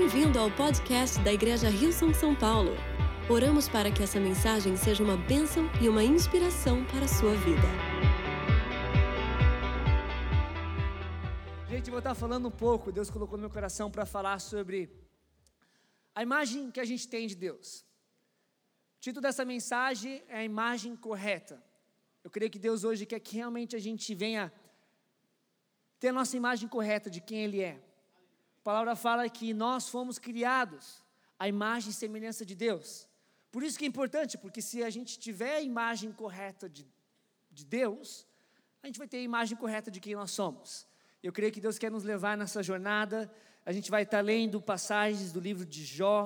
Bem-vindo ao podcast da Igreja Rio São São Paulo. Oramos para que essa mensagem seja uma bênção e uma inspiração para a sua vida. Gente, vou estar falando um pouco, Deus colocou no meu coração para falar sobre a imagem que a gente tem de Deus. O título dessa mensagem é a imagem correta. Eu creio que Deus hoje quer que realmente a gente venha ter a nossa imagem correta de quem Ele é. Palavra fala que nós fomos criados à imagem e semelhança de Deus. Por isso que é importante, porque se a gente tiver a imagem correta de, de Deus, a gente vai ter a imagem correta de quem nós somos. Eu creio que Deus quer nos levar nessa jornada. A gente vai estar lendo passagens do livro de Jó,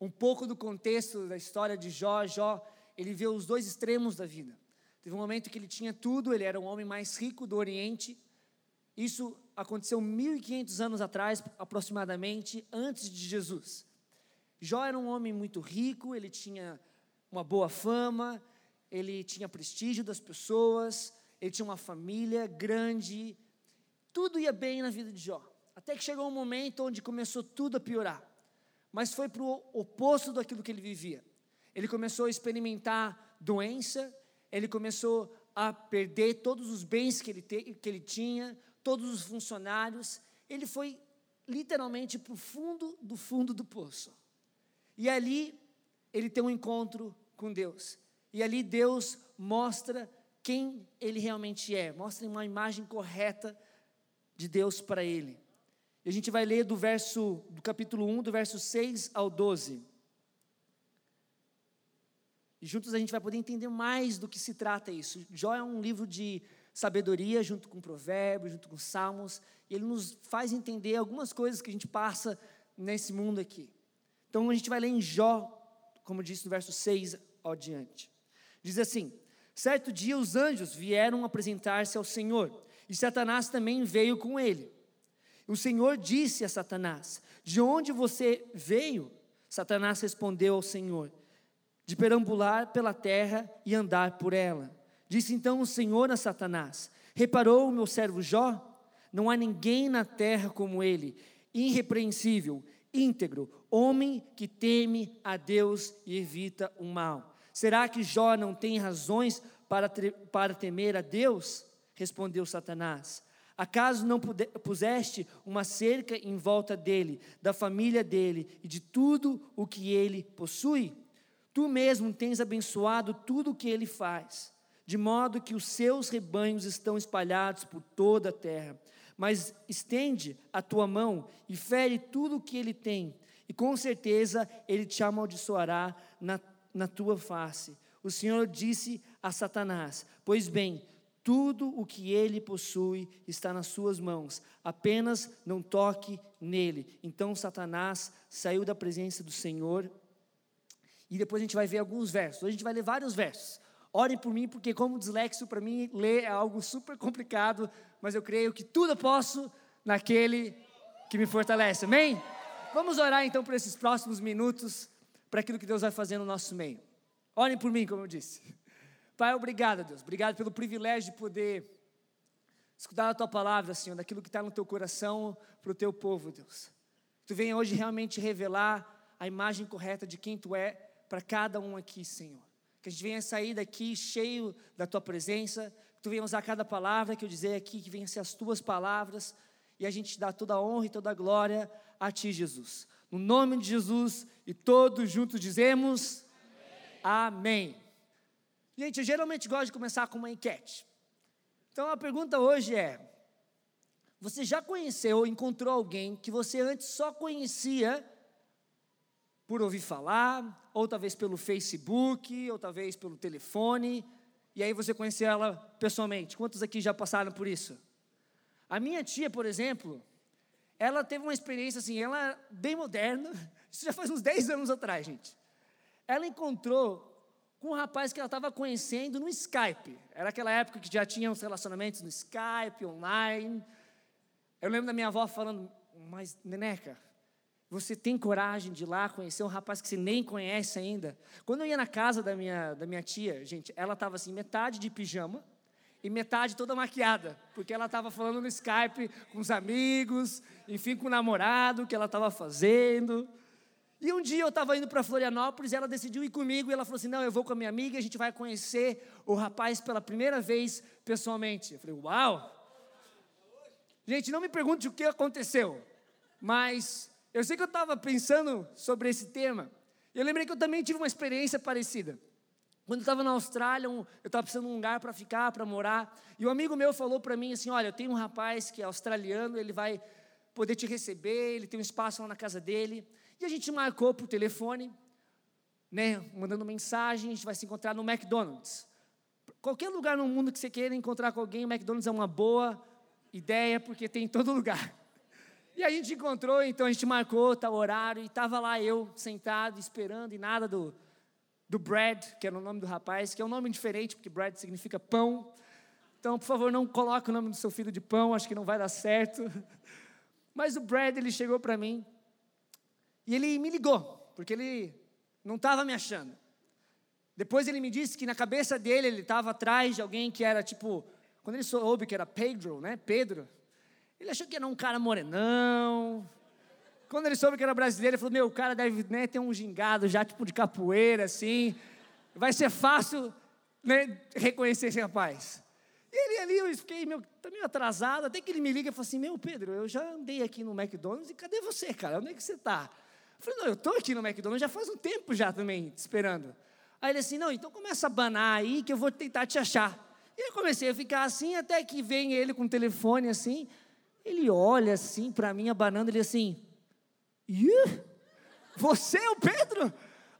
um pouco do contexto da história de Jó. Jó, ele vê os dois extremos da vida. Teve um momento que ele tinha tudo, ele era o homem mais rico do Oriente. Isso aconteceu 1500 anos atrás, aproximadamente, antes de Jesus. Jó era um homem muito rico, ele tinha uma boa fama, ele tinha prestígio das pessoas, ele tinha uma família grande, tudo ia bem na vida de Jó. Até que chegou um momento onde começou tudo a piorar. Mas foi para o oposto daquilo que ele vivia. Ele começou a experimentar doença, ele começou a perder todos os bens que ele, te, que ele tinha, todos os funcionários. Ele foi literalmente para o fundo do fundo do poço. E ali ele tem um encontro com Deus. E ali Deus mostra quem ele realmente é, mostra uma imagem correta de Deus para ele. E a gente vai ler do verso do capítulo 1, do verso 6 ao 12. E juntos a gente vai poder entender mais do que se trata isso. Jó é um livro de sabedoria, junto com provérbios, junto com salmos, e ele nos faz entender algumas coisas que a gente passa nesse mundo aqui. Então a gente vai ler em Jó, como disse no verso 6 ao diante. Diz assim: Certo dia os anjos vieram apresentar-se ao Senhor, e Satanás também veio com ele. O Senhor disse a Satanás: De onde você veio? Satanás respondeu ao Senhor: de perambular pela terra e andar por ela. Disse então o Senhor a Satanás: Reparou o meu servo Jó? Não há ninguém na terra como ele, irrepreensível, íntegro, homem que teme a Deus e evita o mal. Será que Jó não tem razões para, para temer a Deus? Respondeu Satanás. Acaso não puseste uma cerca em volta dele, da família dele e de tudo o que ele possui? Tu mesmo tens abençoado tudo o que ele faz, de modo que os seus rebanhos estão espalhados por toda a terra. Mas estende a tua mão e fere tudo o que ele tem, e com certeza ele te amaldiçoará na, na tua face. O Senhor disse a Satanás: Pois bem, tudo o que ele possui está nas suas mãos, apenas não toque nele. Então Satanás saiu da presença do Senhor e depois a gente vai ver alguns versos. A gente vai ler vários versos. Orem por mim, porque como dislexo, para mim, ler é algo super complicado, mas eu creio que tudo posso naquele que me fortalece. Amém? Vamos orar então por esses próximos minutos, para aquilo que Deus vai fazer no nosso meio. Orem por mim, como eu disse. Pai, obrigado, Deus. Obrigado pelo privilégio de poder escutar a tua palavra, Senhor, daquilo que está no teu coração para o teu povo, Deus. Tu venha hoje realmente revelar a imagem correta de quem tu é para cada um aqui, Senhor. Que a gente venha sair daqui cheio da tua presença, que tu venha usar cada palavra que eu dizer aqui, que venha ser as tuas palavras, e a gente dá toda a honra e toda a glória a ti, Jesus. No nome de Jesus, e todos juntos dizemos Amém. Amém. Gente, eu geralmente gosto de começar com uma enquete. Então a pergunta hoje é: você já conheceu ou encontrou alguém que você antes só conhecia por ouvir falar, ou talvez pelo Facebook, ou talvez pelo telefone, e aí você conheceu ela pessoalmente. Quantos aqui já passaram por isso? A minha tia, por exemplo, ela teve uma experiência assim, ela é bem moderna, isso já faz uns 10 anos atrás, gente. Ela encontrou com um rapaz que ela estava conhecendo no Skype. Era aquela época que já tinha uns relacionamentos no Skype, online. Eu lembro da minha avó falando, mas Neneca, você tem coragem de ir lá conhecer um rapaz que você nem conhece ainda? Quando eu ia na casa da minha, da minha tia, gente, ela estava assim, metade de pijama e metade toda maquiada, porque ela estava falando no Skype com os amigos, enfim, com o namorado, que ela estava fazendo. E um dia eu estava indo para Florianópolis e ela decidiu ir comigo e ela falou assim: Não, eu vou com a minha amiga, a gente vai conhecer o rapaz pela primeira vez pessoalmente. Eu falei: Uau! Gente, não me pergunte o que aconteceu, mas eu sei que eu estava pensando sobre esse tema. Eu lembrei que eu também tive uma experiência parecida. Quando eu estava na Austrália, eu estava precisando de um lugar para ficar, para morar. E um amigo meu falou para mim assim: Olha, eu tenho um rapaz que é australiano, ele vai poder te receber, ele tem um espaço lá na casa dele. E a gente marcou por telefone, né, mandando mensagem, a gente vai se encontrar no McDonald's. Qualquer lugar no mundo que você queira encontrar com alguém, o McDonald's é uma boa ideia, porque tem em todo lugar. E a gente encontrou, então a gente marcou tal horário, e estava lá eu sentado, esperando, e nada do, do Brad, que era o nome do rapaz, que é um nome diferente, porque Brad significa pão. Então, por favor, não coloque o nome do seu filho de pão, acho que não vai dar certo. Mas o Brad, ele chegou para mim, e ele me ligou, porque ele não estava me achando. Depois ele me disse que na cabeça dele ele estava atrás de alguém que era tipo, quando ele soube que era Pedro, né? Pedro, ele achou que era um cara morenão. Quando ele soube que era brasileiro, ele falou: Meu, o cara deve né, ter um gingado já, tipo de capoeira, assim. Vai ser fácil né, reconhecer esse rapaz. E ele ali, eu fiquei tá meio atrasado, até que ele me liga e falou assim: Meu, Pedro, eu já andei aqui no McDonald's e cadê você, cara? Onde é que você está? Eu falei, não, eu estou aqui no McDonald's já faz um tempo já também, te esperando. Aí ele assim, não, então começa a banar aí que eu vou tentar te achar. E eu comecei a ficar assim, até que vem ele com o telefone assim, ele olha assim para mim, abanando, ele assim, você é o Pedro?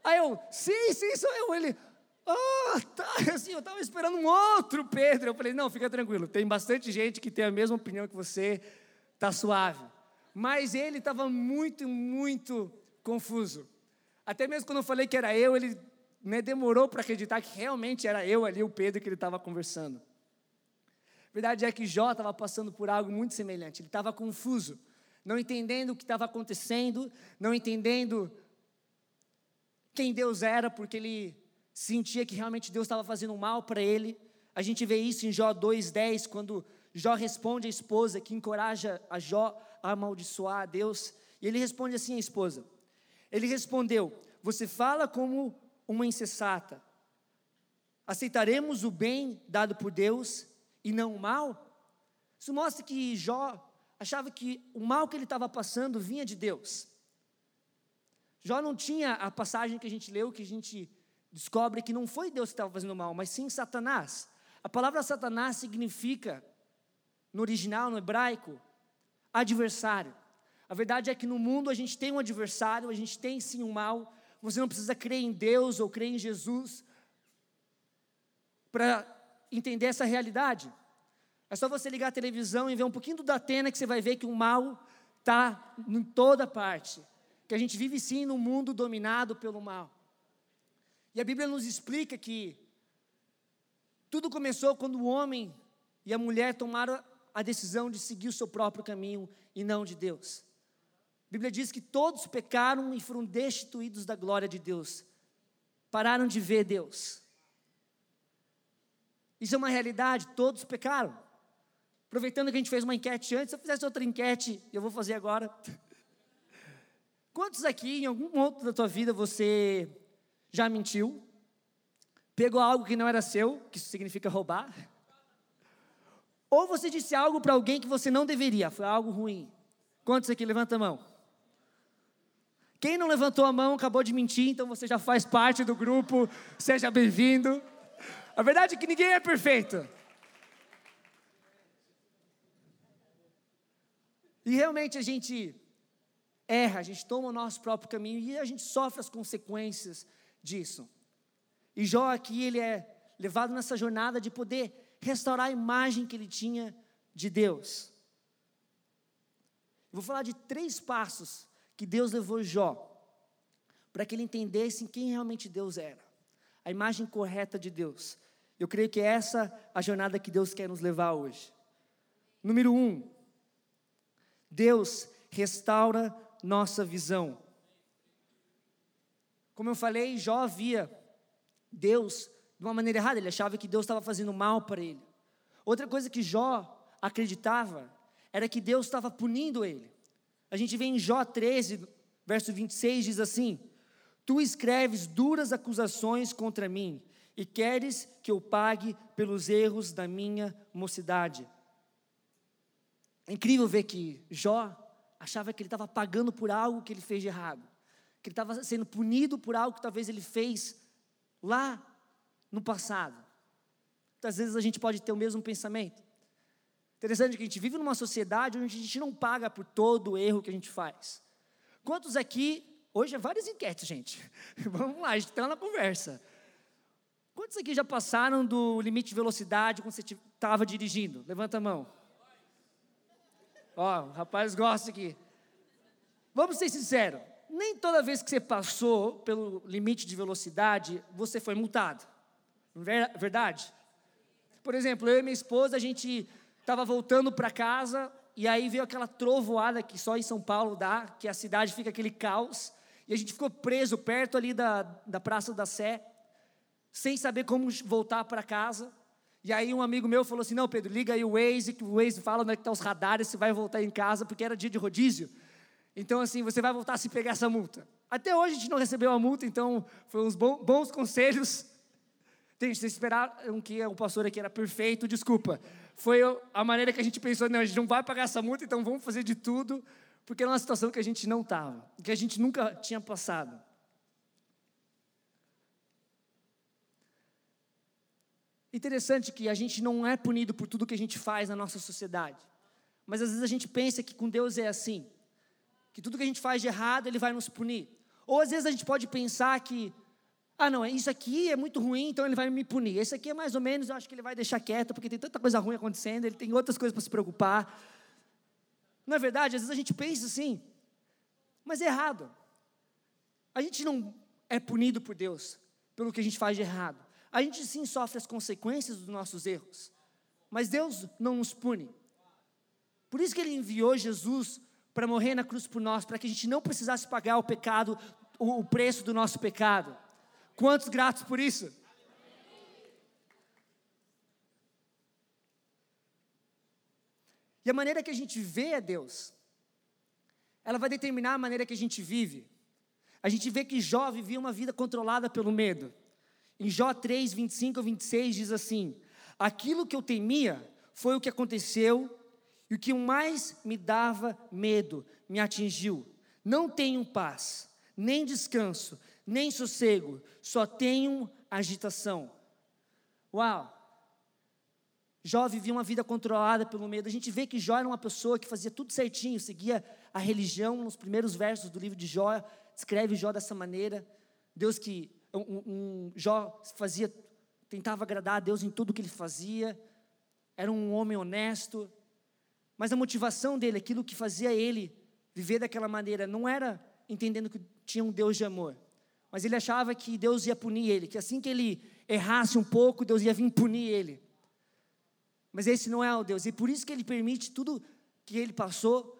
Aí eu, sim, sim, sou eu. Ele, ah, oh, tá, assim, eu estava esperando um outro Pedro. Eu falei, não, fica tranquilo, tem bastante gente que tem a mesma opinião que você, tá suave. Mas ele estava muito, muito confuso. Até mesmo quando eu falei que era eu, ele né, demorou para acreditar que realmente era eu ali, o Pedro, que ele estava conversando. A verdade é que Jó estava passando por algo muito semelhante. Ele estava confuso, não entendendo o que estava acontecendo, não entendendo quem Deus era, porque ele sentia que realmente Deus estava fazendo mal para ele. A gente vê isso em Jó 2,10, quando Jó responde à esposa, que encoraja a Jó a amaldiçoar a Deus. E ele responde assim à esposa: ele respondeu: Você fala como uma insensata. Aceitaremos o bem dado por Deus e não o mal? Isso mostra que Jó achava que o mal que ele estava passando vinha de Deus. Jó não tinha a passagem que a gente leu, que a gente descobre que não foi Deus que estava fazendo mal, mas sim Satanás. A palavra Satanás significa, no original, no hebraico, adversário. A verdade é que no mundo a gente tem um adversário, a gente tem sim um mal. Você não precisa crer em Deus ou crer em Jesus para entender essa realidade. É só você ligar a televisão e ver um pouquinho do Datena que você vai ver que o mal está em toda parte. Que a gente vive sim num mundo dominado pelo mal. E a Bíblia nos explica que tudo começou quando o homem e a mulher tomaram a decisão de seguir o seu próprio caminho e não de Deus. A Bíblia diz que todos pecaram e foram destituídos da glória de Deus. Pararam de ver Deus. Isso é uma realidade, todos pecaram. Aproveitando que a gente fez uma enquete antes, se eu fizesse outra enquete, eu vou fazer agora. Quantos aqui, em algum momento da tua vida, você já mentiu? Pegou algo que não era seu, que isso significa roubar? Ou você disse algo para alguém que você não deveria, foi algo ruim? Quantos aqui levanta a mão? Quem não levantou a mão acabou de mentir, então você já faz parte do grupo, seja bem-vindo. A verdade é que ninguém é perfeito. E realmente a gente erra, a gente toma o nosso próprio caminho e a gente sofre as consequências disso. E Jó aqui, ele é levado nessa jornada de poder restaurar a imagem que ele tinha de Deus. vou falar de três passos que Deus levou Jó para que ele entendesse quem realmente Deus era, a imagem correta de Deus. Eu creio que é essa a jornada que Deus quer nos levar hoje. Número um, Deus restaura nossa visão. Como eu falei, Jó via Deus de uma maneira errada, ele achava que Deus estava fazendo mal para ele. Outra coisa que Jó acreditava era que Deus estava punindo ele. A gente vê em Jó 13, verso 26, diz assim: Tu escreves duras acusações contra mim e queres que eu pague pelos erros da minha mocidade. É incrível ver que Jó achava que ele estava pagando por algo que ele fez de errado, que ele estava sendo punido por algo que talvez ele fez lá no passado. Muitas vezes a gente pode ter o mesmo pensamento. Interessante que a gente vive numa sociedade onde a gente não paga por todo o erro que a gente faz. Quantos aqui, hoje é várias enquetes, gente. Vamos lá, está na conversa. Quantos aqui já passaram do limite de velocidade quando você estava dirigindo? Levanta a mão. Ó, o rapaz gosta aqui. Vamos ser sinceros. Nem toda vez que você passou pelo limite de velocidade, você foi multado. Verdade? Por exemplo, eu e minha esposa, a gente estava voltando para casa e aí veio aquela trovoada que só em São Paulo dá, que a cidade fica aquele caos. E a gente ficou preso perto ali da, da Praça da Sé, sem saber como voltar para casa. E aí um amigo meu falou assim, não Pedro, liga aí o Waze, que o Waze fala onde é que estão tá os radares, você vai voltar em casa, porque era dia de rodízio. Então assim, você vai voltar se pegar essa multa. Até hoje a gente não recebeu a multa, então foi uns bons conselhos. Gente, vocês esperaram que o pastor aqui era perfeito, desculpa. Foi a maneira que a gente pensou, não, a gente não vai pagar essa multa, então vamos fazer de tudo, porque era uma situação que a gente não estava, que a gente nunca tinha passado. Interessante que a gente não é punido por tudo que a gente faz na nossa sociedade. Mas às vezes a gente pensa que com Deus é assim. Que tudo que a gente faz de errado, Ele vai nos punir. Ou às vezes a gente pode pensar que, ah, não, isso aqui é muito ruim, então Ele vai me punir. Esse aqui é mais ou menos, eu acho que Ele vai deixar quieto, porque tem tanta coisa ruim acontecendo, Ele tem outras coisas para se preocupar. Não é verdade? Às vezes a gente pensa assim, mas é errado. A gente não é punido por Deus pelo que a gente faz de errado. A gente sim sofre as consequências dos nossos erros, mas Deus não nos pune. Por isso que Ele enviou Jesus para morrer na cruz por nós, para que a gente não precisasse pagar o pecado, o preço do nosso pecado. Quantos gratos por isso? E a maneira que a gente vê a Deus, ela vai determinar a maneira que a gente vive. A gente vê que Jó vivia uma vida controlada pelo medo. Em Jó 3, 25 a 26 diz assim: Aquilo que eu temia foi o que aconteceu, e o que mais me dava medo me atingiu. Não tenho paz, nem descanso, nem sossego, só tenho agitação. Uau! Jó vivia uma vida controlada pelo medo. A gente vê que Jó era uma pessoa que fazia tudo certinho, seguia a religião. Nos primeiros versos do livro de Jó, descreve Jó dessa maneira. Deus que um, um, Jó fazia, tentava agradar a Deus em tudo que ele fazia, era um homem honesto, mas a motivação dele, aquilo que fazia ele viver daquela maneira, não era entendendo que tinha um Deus de amor, mas ele achava que Deus ia punir ele, que assim que ele errasse um pouco, Deus ia vir punir ele. Mas esse não é o Deus, e por isso que ele permite tudo que ele passou,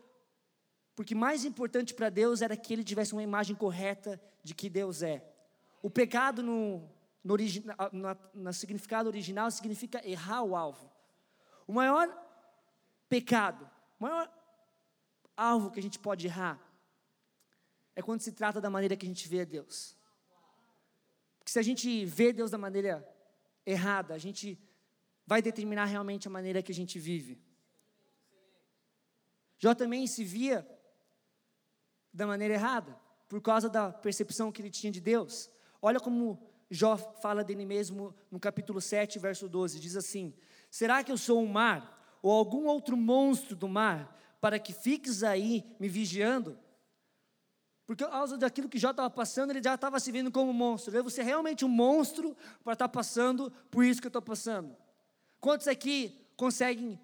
porque mais importante para Deus era que ele tivesse uma imagem correta de que Deus é. O pecado no, no, no, no significado original significa errar o alvo. O maior pecado, o maior alvo que a gente pode errar é quando se trata da maneira que a gente vê a Deus. Porque se a gente vê Deus da maneira errada, a gente vai determinar realmente a maneira que a gente vive. Jó também se via da maneira errada, por causa da percepção que ele tinha de Deus. Olha como Jó fala dele mesmo no capítulo 7, verso 12: diz assim: Será que eu sou um mar, ou algum outro monstro do mar, para que fiques aí me vigiando? Porque por causa daquilo que Jó estava passando, ele já estava se vendo como um monstro. Eu vou ser realmente um monstro para estar passando por isso que eu estou passando. Quantos aqui conseguem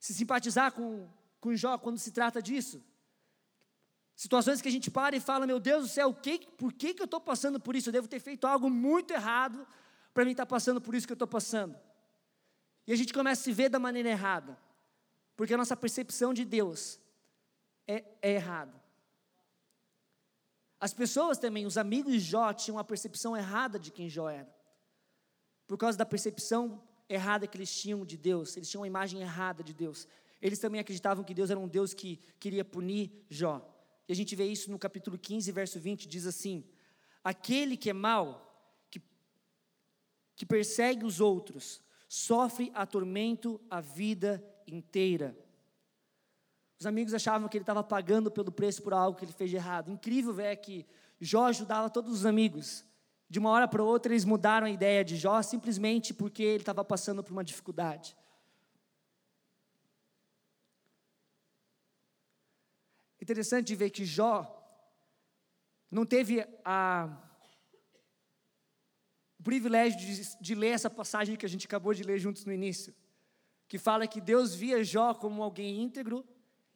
se simpatizar com, com Jó quando se trata disso? Situações que a gente para e fala, meu Deus do céu, que, por que, que eu estou passando por isso? Eu devo ter feito algo muito errado para mim estar tá passando por isso que eu estou passando. E a gente começa a se ver da maneira errada, porque a nossa percepção de Deus é, é errada. As pessoas também, os amigos de Jó, tinham uma percepção errada de quem Jó era, por causa da percepção errada que eles tinham de Deus, eles tinham uma imagem errada de Deus. Eles também acreditavam que Deus era um Deus que queria punir Jó. E a gente vê isso no capítulo 15, verso 20, diz assim: Aquele que é mau, que, que persegue os outros, sofre atormento a vida inteira. Os amigos achavam que ele estava pagando pelo preço por algo que ele fez de errado. Incrível é que Jó ajudava todos os amigos. De uma hora para outra, eles mudaram a ideia de Jó simplesmente porque ele estava passando por uma dificuldade. Interessante ver que Jó não teve a, o privilégio de, de ler essa passagem que a gente acabou de ler juntos no início, que fala que Deus via Jó como alguém íntegro,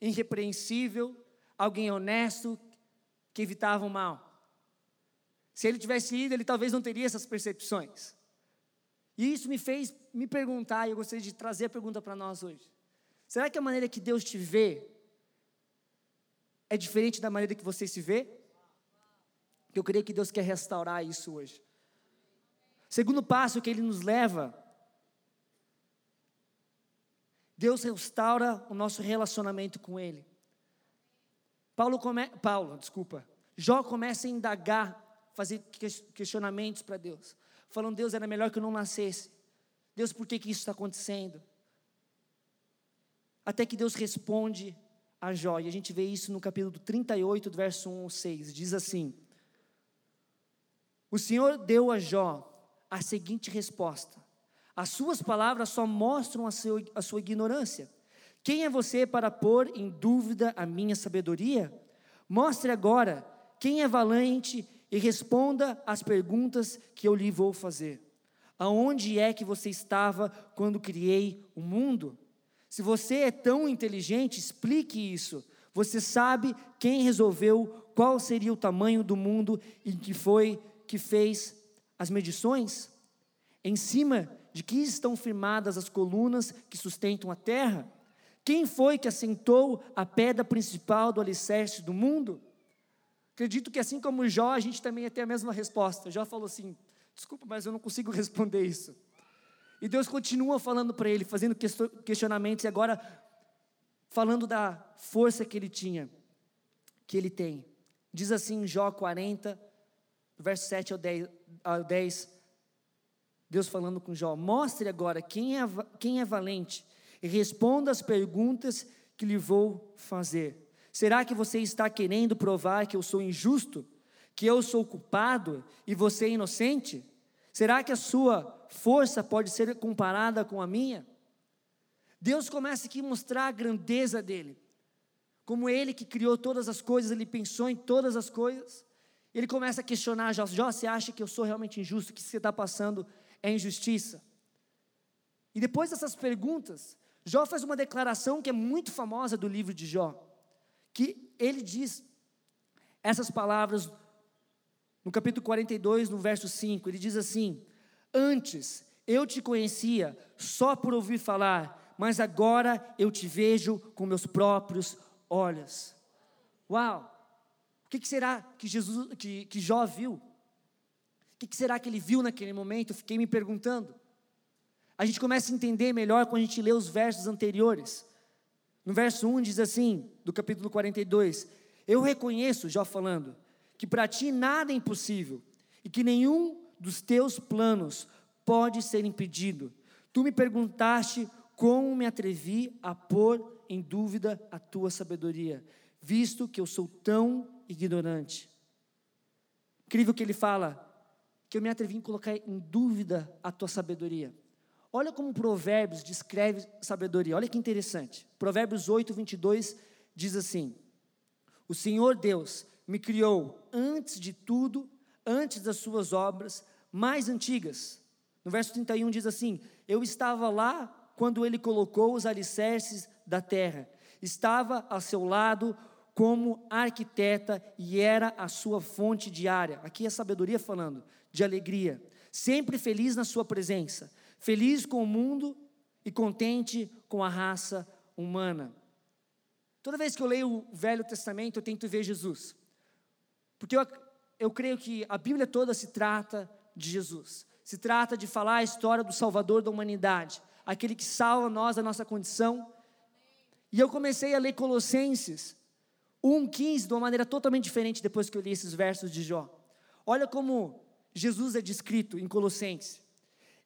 irrepreensível, alguém honesto, que evitava o mal. Se ele tivesse ido, ele talvez não teria essas percepções. E isso me fez me perguntar, e eu gostaria de trazer a pergunta para nós hoje. Será que a maneira que Deus te vê é diferente da maneira que você se vê? Eu creio que Deus quer restaurar isso hoje. Segundo passo que ele nos leva, Deus restaura o nosso relacionamento com Ele. Paulo, come, Paulo, desculpa, Jó começa a indagar, fazer questionamentos para Deus, falando: Deus, era melhor que eu não nascesse. Deus, por que, que isso está acontecendo? Até que Deus responde a Jó, e a gente vê isso no capítulo 38, do verso 1 ao 6, diz assim: O Senhor deu a Jó a seguinte resposta: As suas palavras só mostram a, seu, a sua ignorância. Quem é você para pôr em dúvida a minha sabedoria? Mostre agora quem é valente e responda às perguntas que eu lhe vou fazer. Aonde é que você estava quando criei o mundo? Se você é tão inteligente, explique isso. Você sabe quem resolveu qual seria o tamanho do mundo e que foi que fez as medições? Em cima de que estão firmadas as colunas que sustentam a terra? Quem foi que assentou a pedra principal do alicerce do mundo? Acredito que assim como Jó, a gente também ia ter a mesma resposta. Jó falou assim: desculpa, mas eu não consigo responder isso. E Deus continua falando para ele, fazendo questionamentos, e agora falando da força que ele tinha, que ele tem. Diz assim em Jó 40, verso 7 ao 10, ao 10 Deus falando com Jó: Mostre agora quem é, quem é valente e responda as perguntas que lhe vou fazer. Será que você está querendo provar que eu sou injusto? Que eu sou culpado e você é inocente? Será que a sua força pode ser comparada com a minha? Deus começa aqui a mostrar a grandeza dele. Como ele que criou todas as coisas, ele pensou em todas as coisas. Ele começa a questionar Jó, Jó, você acha que eu sou realmente injusto? Que você está passando é injustiça? E depois dessas perguntas, Jó faz uma declaração que é muito famosa do livro de Jó, que ele diz essas palavras no capítulo 42, no verso 5, ele diz assim: Antes eu te conhecia só por ouvir falar, mas agora eu te vejo com meus próprios olhos. Uau! O que, que será que, Jesus, que, que Jó viu? O que, que será que ele viu naquele momento? Eu fiquei me perguntando. A gente começa a entender melhor quando a gente lê os versos anteriores. No verso 1 diz assim, do capítulo 42: Eu reconheço, Jó falando, que para ti nada é impossível e que nenhum dos teus planos pode ser impedido. Tu me perguntaste como me atrevi a pôr em dúvida a tua sabedoria, visto que eu sou tão ignorante. Incrível que ele fala que eu me atrevi em colocar em dúvida a tua sabedoria. Olha como Provérbios descreve sabedoria, olha que interessante. Provérbios 8, 22 diz assim: O Senhor Deus me criou antes de tudo, antes das suas obras mais antigas. No verso 31 diz assim: Eu estava lá quando ele colocou os alicerces da terra, estava a seu lado como arquiteta e era a sua fonte diária. Aqui é sabedoria falando, de alegria. Sempre feliz na sua presença, feliz com o mundo e contente com a raça humana. Toda vez que eu leio o Velho Testamento, eu tento ver Jesus. Porque eu, eu creio que a Bíblia toda se trata de Jesus. Se trata de falar a história do Salvador da humanidade, aquele que salva nós da nossa condição. E eu comecei a ler Colossenses 1,15 de uma maneira totalmente diferente depois que eu li esses versos de Jó. Olha como Jesus é descrito em Colossenses.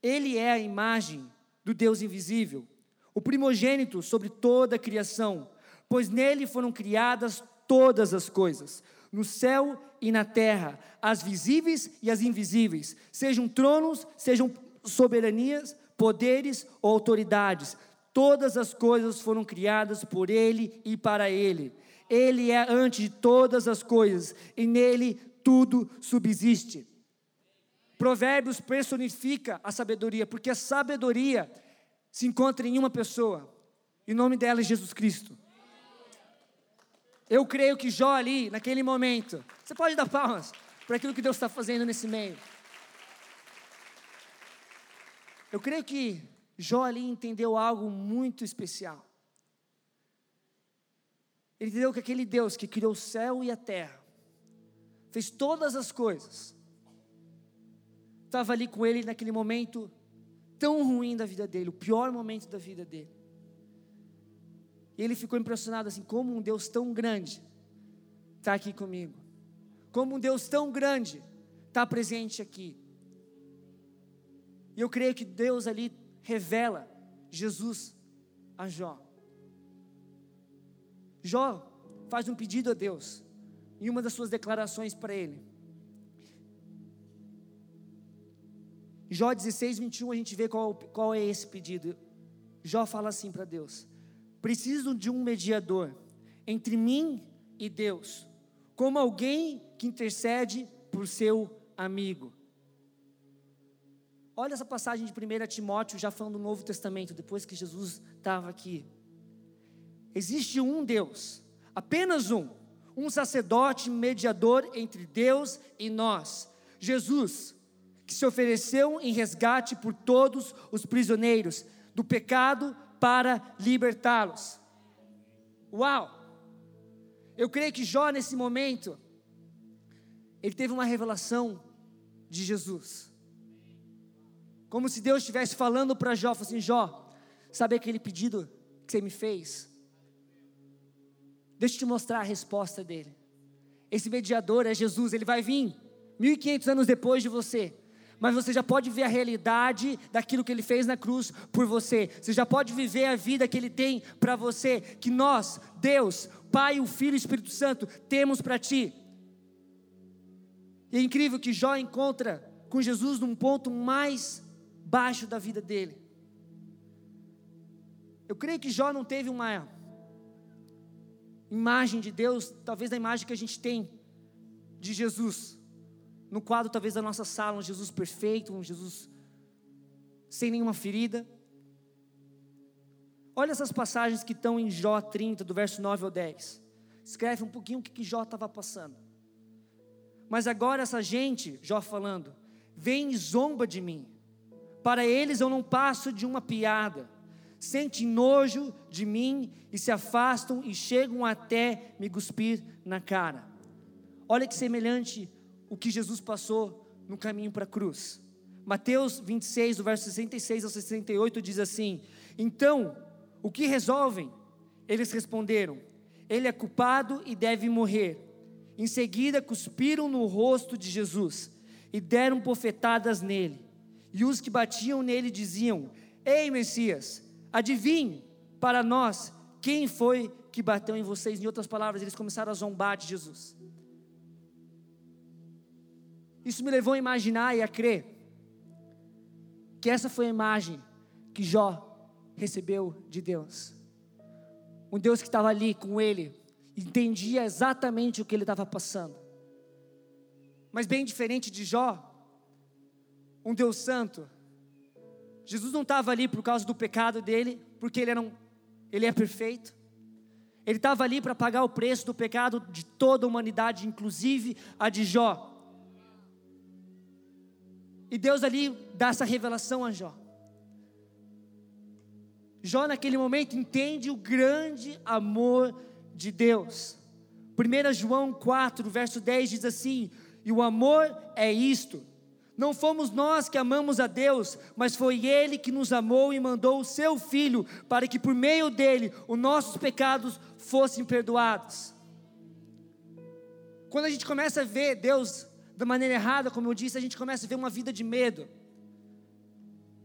Ele é a imagem do Deus invisível, o primogênito sobre toda a criação, pois nele foram criadas todas as coisas, no céu e na terra, as visíveis e as invisíveis, sejam tronos, sejam soberanias, poderes ou autoridades. Todas as coisas foram criadas por Ele e para Ele. Ele é antes de todas as coisas e nele tudo subsiste. Provérbios personifica a sabedoria, porque a sabedoria se encontra em uma pessoa, e o nome dela é Jesus Cristo. Eu creio que Jó ali, naquele momento, você pode dar palmas para aquilo que Deus está fazendo nesse meio. Eu creio que Jó ali entendeu algo muito especial. Ele entendeu que aquele Deus que criou o céu e a terra, fez todas as coisas, estava ali com ele naquele momento tão ruim da vida dele, o pior momento da vida dele. E ele ficou impressionado assim, como um Deus tão grande está aqui comigo. Como um Deus tão grande está presente aqui. E eu creio que Deus ali revela Jesus a Jó. Jó faz um pedido a Deus, em uma das suas declarações para ele. Jó 16, 21, a gente vê qual, qual é esse pedido. Jó fala assim para Deus: Preciso de um mediador entre mim e Deus, como alguém que intercede por seu amigo. Olha essa passagem de 1 Timóteo, já falando do Novo Testamento, depois que Jesus estava aqui. Existe um Deus, apenas um, um sacerdote mediador entre Deus e nós, Jesus, que se ofereceu em resgate por todos os prisioneiros do pecado para libertá-los. Uau! Eu creio que Jó, nesse momento, ele teve uma revelação de Jesus. Como se Deus estivesse falando para Jó, assim, Jó, sabe aquele pedido que você me fez? Deixa eu te mostrar a resposta dele. Esse mediador é Jesus, ele vai vir 1500 anos depois de você mas você já pode ver a realidade daquilo que ele fez na cruz por você. Você já pode viver a vida que ele tem para você, que nós, Deus, Pai, o Filho e o Espírito Santo, temos para ti. E é incrível que Jó encontra com Jesus num ponto mais baixo da vida dele. Eu creio que Jó não teve uma imagem de Deus, talvez a imagem que a gente tem de Jesus no quadro talvez da nossa sala, um Jesus perfeito, um Jesus sem nenhuma ferida. Olha essas passagens que estão em Jó 30, do verso 9 ao 10. Escreve um pouquinho o que, Jó estava passando. Mas agora essa gente, Jó falando, vem e zomba de mim. Para eles eu não passo de uma piada. Sentem nojo de mim e se afastam e chegam até me cuspir na cara. Olha que semelhante o que Jesus passou no caminho para a cruz. Mateus 26, do verso 66 ao 68, diz assim: Então, o que resolvem? Eles responderam: Ele é culpado e deve morrer. Em seguida, cuspiram no rosto de Jesus e deram bofetadas nele. E os que batiam nele diziam: Ei, Messias, adivinhe para nós quem foi que bateu em vocês. Em outras palavras, eles começaram a zombar de Jesus. Isso me levou a imaginar e a crer que essa foi a imagem que Jó recebeu de Deus. Um Deus que estava ali com ele, entendia exatamente o que ele estava passando. Mas bem diferente de Jó, um Deus santo. Jesus não estava ali por causa do pecado dele, porque ele, era um, ele é perfeito. Ele estava ali para pagar o preço do pecado de toda a humanidade, inclusive a de Jó. E Deus ali dá essa revelação a Jó. Jó, naquele momento, entende o grande amor de Deus. 1 João 4, verso 10 diz assim: E o amor é isto: Não fomos nós que amamos a Deus, mas foi Ele que nos amou e mandou o Seu Filho para que por meio dele os nossos pecados fossem perdoados. Quando a gente começa a ver Deus da maneira errada, como eu disse, a gente começa a ver uma vida de medo.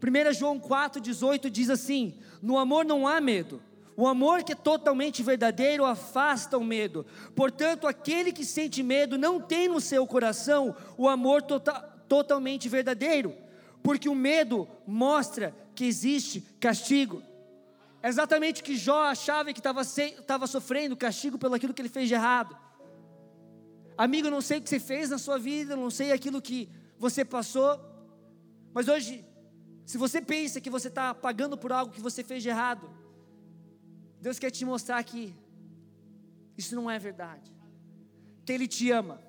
1 João 4,18 diz assim: No amor não há medo. O amor que é totalmente verdadeiro afasta o medo. Portanto, aquele que sente medo não tem no seu coração o amor total totalmente verdadeiro, porque o medo mostra que existe castigo. É exatamente o que Jó achava que estava sofrendo castigo pelo aquilo que ele fez de errado. Amigo, eu não sei o que você fez na sua vida, não sei aquilo que você passou, mas hoje, se você pensa que você está pagando por algo que você fez de errado, Deus quer te mostrar que isso não é verdade, que Ele te ama,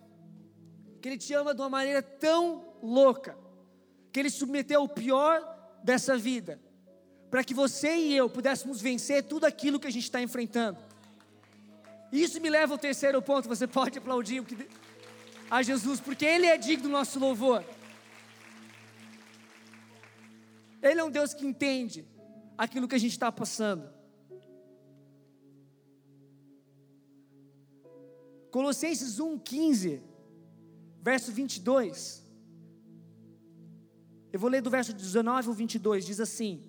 que Ele te ama de uma maneira tão louca, que Ele submeteu o pior dessa vida, para que você e eu pudéssemos vencer tudo aquilo que a gente está enfrentando. Isso me leva ao terceiro ponto. Você pode aplaudir a Jesus, porque Ele é digno do nosso louvor. Ele é um Deus que entende aquilo que a gente está passando. Colossenses 1,15, verso 22. Eu vou ler do verso 19 ao 22, diz assim: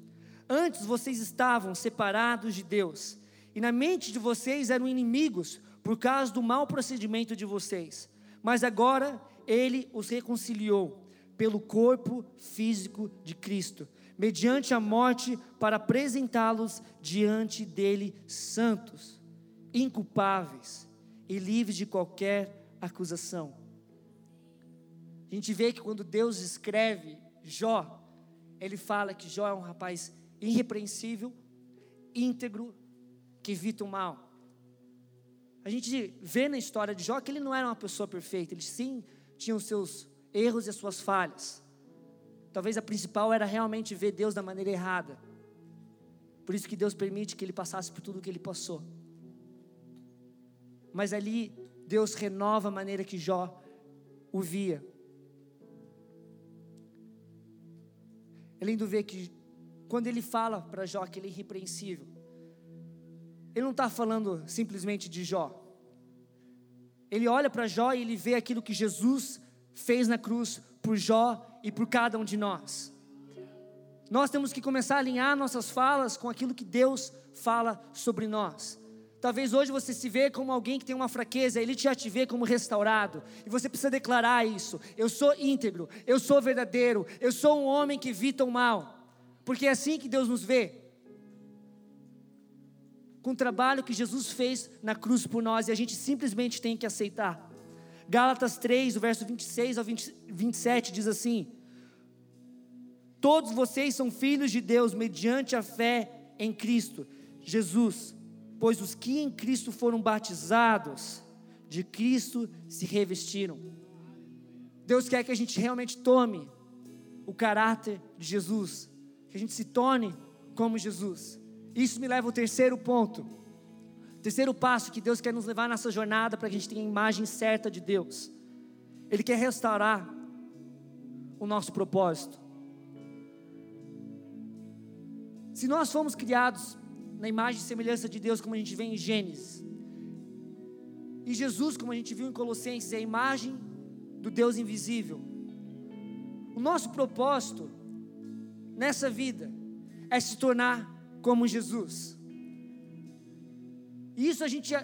Antes vocês estavam separados de Deus, e na mente de vocês eram inimigos por causa do mau procedimento de vocês. Mas agora ele os reconciliou pelo corpo físico de Cristo, mediante a morte, para apresentá-los diante dele santos, inculpáveis e livres de qualquer acusação. A gente vê que quando Deus escreve Jó, ele fala que Jó é um rapaz irrepreensível, íntegro, que evita o mal. A gente vê na história de Jó que ele não era uma pessoa perfeita, ele sim tinha os seus erros e as suas falhas. Talvez a principal era realmente ver Deus da maneira errada. Por isso que Deus permite que ele passasse por tudo o que ele passou. Mas ali Deus renova a maneira que Jó o via. É lindo ver que quando ele fala para Jó que ele é irrepreensível, ele não está falando simplesmente de Jó. Ele olha para Jó e ele vê aquilo que Jesus fez na cruz por Jó e por cada um de nós. Nós temos que começar a alinhar nossas falas com aquilo que Deus fala sobre nós. Talvez hoje você se vê como alguém que tem uma fraqueza, ele já te vê como restaurado, e você precisa declarar isso. Eu sou íntegro, eu sou verdadeiro, eu sou um homem que evita o mal, porque é assim que Deus nos vê. Com o trabalho que Jesus fez na cruz por nós, e a gente simplesmente tem que aceitar. Gálatas 3, o verso 26 ao 20, 27 diz assim: Todos vocês são filhos de Deus mediante a fé em Cristo Jesus pois os que em Cristo foram batizados, de Cristo se revestiram. Deus quer que a gente realmente tome o caráter de Jesus, que a gente se torne como Jesus. Isso me leva ao terceiro ponto. Terceiro passo que Deus quer nos levar nessa jornada para que a gente tenha a imagem certa de Deus. Ele quer restaurar o nosso propósito. Se nós fomos criados na imagem e semelhança de Deus, como a gente vê em Gênesis. E Jesus, como a gente viu em Colossenses, é a imagem do Deus invisível. O nosso propósito nessa vida é se tornar como Jesus. Isso a gente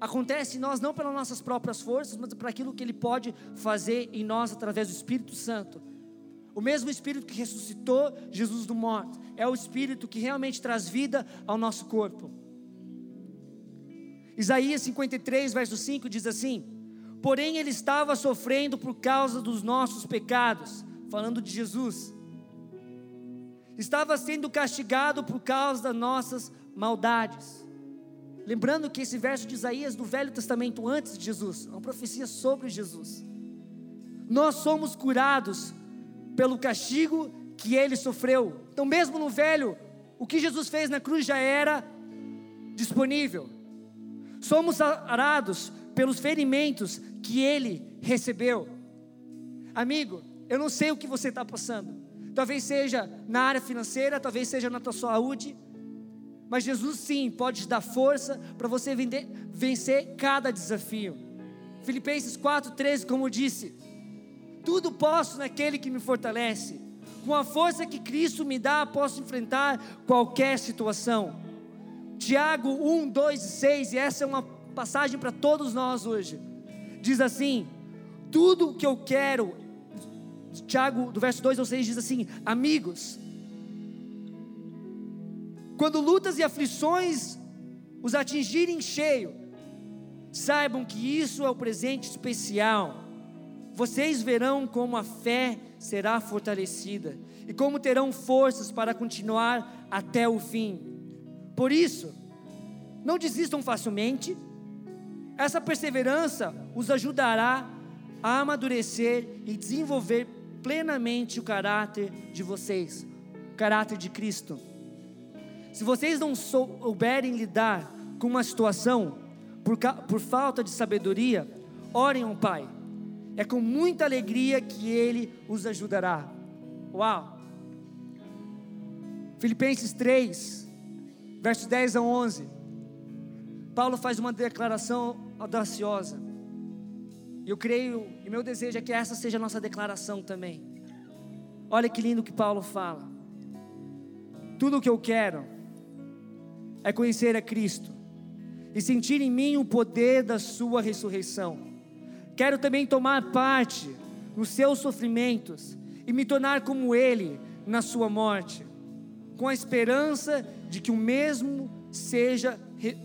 acontece em nós não pelas nossas próprias forças, mas para aquilo que Ele pode fazer em nós através do Espírito Santo. O mesmo Espírito que ressuscitou Jesus do morto é o Espírito que realmente traz vida ao nosso corpo. Isaías 53, verso 5 diz assim: Porém, ele estava sofrendo por causa dos nossos pecados, falando de Jesus. Estava sendo castigado por causa das nossas maldades. Lembrando que esse verso de Isaías do Velho Testamento antes de Jesus, é uma profecia sobre Jesus. Nós somos curados pelo castigo que ele sofreu. Então, mesmo no velho, o que Jesus fez na cruz já era disponível. Somos sarados pelos ferimentos que ele recebeu. Amigo, Eu não sei o que você está passando. Talvez seja na área financeira, talvez seja na tua saúde. Mas Jesus sim pode te dar força para você vencer cada desafio. Filipenses 4,13, como disse, tudo posso naquele que me fortalece. Com a força que Cristo me dá, posso enfrentar qualquer situação. Tiago 1, 2 e 6, e essa é uma passagem para todos nós hoje. Diz assim: Tudo o que eu quero, Tiago, do verso 2 ao 6, diz assim: Amigos, quando lutas e aflições os atingirem cheio, saibam que isso é o presente especial vocês verão como a fé será fortalecida e como terão forças para continuar até o fim. Por isso, não desistam facilmente, essa perseverança os ajudará a amadurecer e desenvolver plenamente o caráter de vocês, o caráter de Cristo. Se vocês não souberem lidar com uma situação por, por falta de sabedoria, orem ao Pai é com muita alegria que Ele os ajudará. Uau! Filipenses 3, versos 10 a 11. Paulo faz uma declaração audaciosa. E eu creio, e meu desejo é que essa seja a nossa declaração também. Olha que lindo que Paulo fala. Tudo o que eu quero é conhecer a Cristo e sentir em mim o poder da Sua ressurreição Quero também tomar parte nos seus sofrimentos e me tornar como Ele na sua morte, com a esperança de que o mesmo seja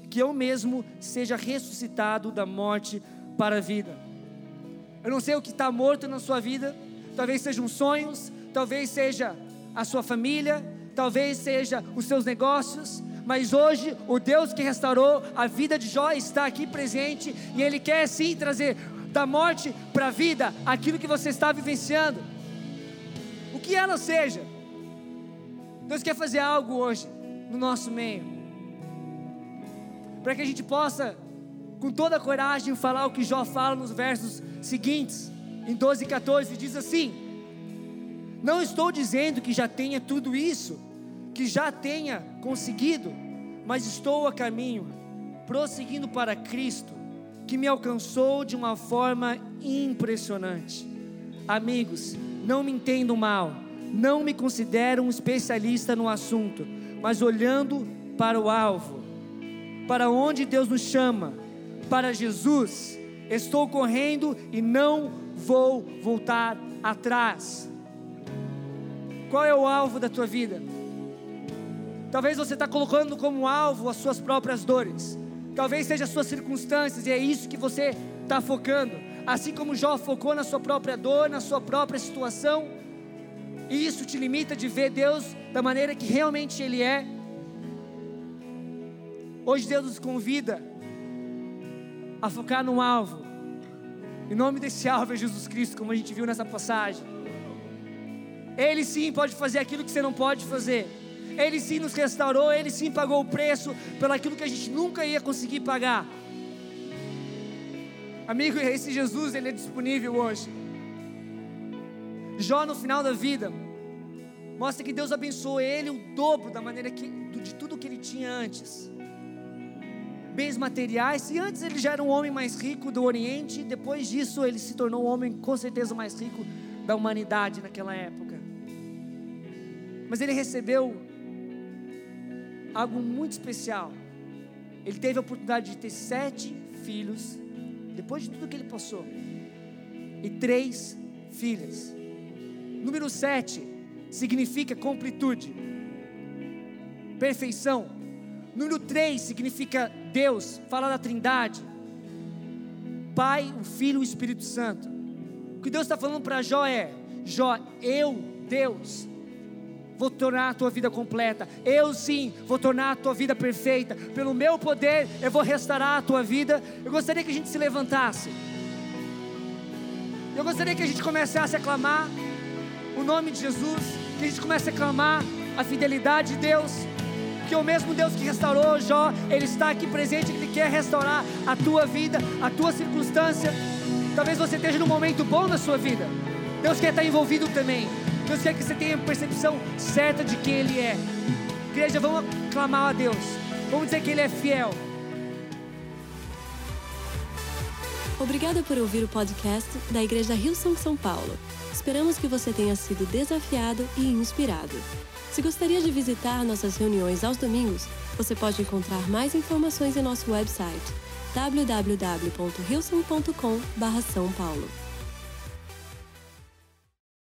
que eu mesmo seja ressuscitado da morte para a vida. Eu não sei o que está morto na sua vida, talvez sejam sonhos, talvez seja a sua família, talvez seja os seus negócios, mas hoje o Deus que restaurou a vida de Jó está aqui presente e Ele quer sim trazer da morte para a vida, aquilo que você está vivenciando, o que ela seja. Deus quer fazer algo hoje no nosso meio, para que a gente possa, com toda coragem, falar o que Jó fala nos versos seguintes, em 12 e 14, diz assim: Não estou dizendo que já tenha tudo isso, que já tenha conseguido, mas estou a caminho, prosseguindo para Cristo que me alcançou de uma forma impressionante. Amigos, não me entendam mal, não me considero um especialista no assunto, mas olhando para o alvo, para onde Deus nos chama, para Jesus, estou correndo e não vou voltar atrás. Qual é o alvo da tua vida? Talvez você está colocando como alvo as suas próprias dores Talvez seja as suas circunstâncias e é isso que você está focando. Assim como Jó focou na sua própria dor, na sua própria situação, e isso te limita de ver Deus da maneira que realmente Ele é. Hoje Deus nos convida a focar no alvo. Em nome desse alvo é Jesus Cristo, como a gente viu nessa passagem. Ele sim pode fazer aquilo que você não pode fazer. Ele sim nos restaurou, Ele sim pagou o preço pelo aquilo que a gente nunca ia conseguir pagar. Amigo, esse Jesus, Ele é disponível hoje. Jó no final da vida, mostra que Deus abençoou ele o dobro da maneira que, de tudo que ele tinha antes. Bens materiais, se antes ele já era um homem mais rico do Oriente, depois disso ele se tornou um homem com certeza mais rico da humanidade naquela época. Mas ele recebeu algo muito especial. Ele teve a oportunidade de ter sete filhos, depois de tudo que ele passou, e três filhas. Número sete significa completude, perfeição. Número três significa Deus, fala da Trindade, Pai, o Filho e o Espírito Santo. O que Deus está falando para Jó é: Jó, eu, Deus, vou tornar a tua vida completa. Eu sim vou tornar a tua vida perfeita. Pelo meu poder, eu vou restaurar a tua vida. Eu gostaria que a gente se levantasse. Eu gostaria que a gente começasse a clamar o nome de Jesus, que a gente comece a clamar a fidelidade de Deus. Que o mesmo Deus que restaurou Jó, Ele está aqui presente, Ele quer restaurar a tua vida, a tua circunstância. Talvez você esteja num momento bom na sua vida. Deus quer estar envolvido também. Deus quer que você tenha percepção certa de quem Ele é. Igreja, vamos clamar a Deus. Vamos dizer que Ele é fiel. Obrigada por ouvir o podcast da Igreja Rio São Paulo. Esperamos que você tenha sido desafiado e inspirado. Se gostaria de visitar nossas reuniões aos domingos, você pode encontrar mais informações em nosso website www.rilson.com/são paulo.